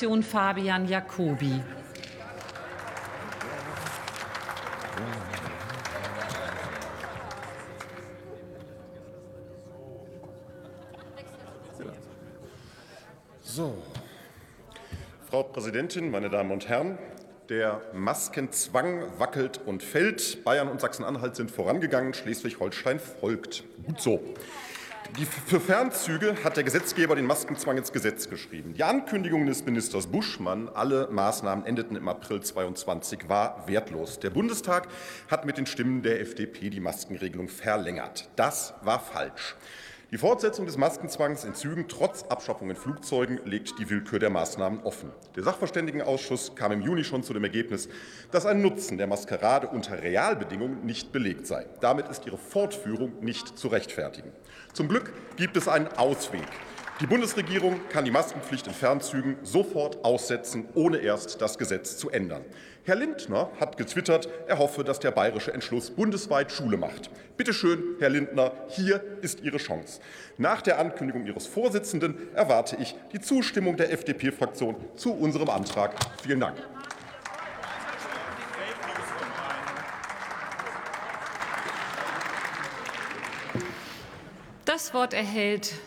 SPD-Fraktion Fabian Jacobi. So. Frau Präsidentin, meine Damen und Herren, der Maskenzwang wackelt und fällt. Bayern und Sachsen-Anhalt sind vorangegangen, Schleswig-Holstein folgt. Gut so. Die, für Fernzüge hat der Gesetzgeber den Maskenzwang ins Gesetz geschrieben. Die Ankündigung des Ministers Buschmann, alle Maßnahmen endeten im April 22, war wertlos. Der Bundestag hat mit den Stimmen der FDP die Maskenregelung verlängert. Das war falsch. Die Fortsetzung des Maskenzwangs in Zügen trotz Abschaffung in Flugzeugen legt die Willkür der Maßnahmen offen. Der Sachverständigenausschuss kam im Juni schon zu dem Ergebnis, dass ein Nutzen der Maskerade unter Realbedingungen nicht belegt sei. Damit ist ihre Fortführung nicht zu rechtfertigen. Zum Glück gibt es einen Ausweg. Die Bundesregierung kann die Maskenpflicht in Fernzügen sofort aussetzen, ohne erst das Gesetz zu ändern. Herr Lindner hat getwittert, er hoffe, dass der bayerische Entschluss bundesweit Schule macht. Bitte schön, Herr Lindner, hier ist Ihre Chance. Nach der Ankündigung Ihres Vorsitzenden erwarte ich die Zustimmung der FDP-Fraktion zu unserem Antrag. Vielen Dank. Das Wort erhält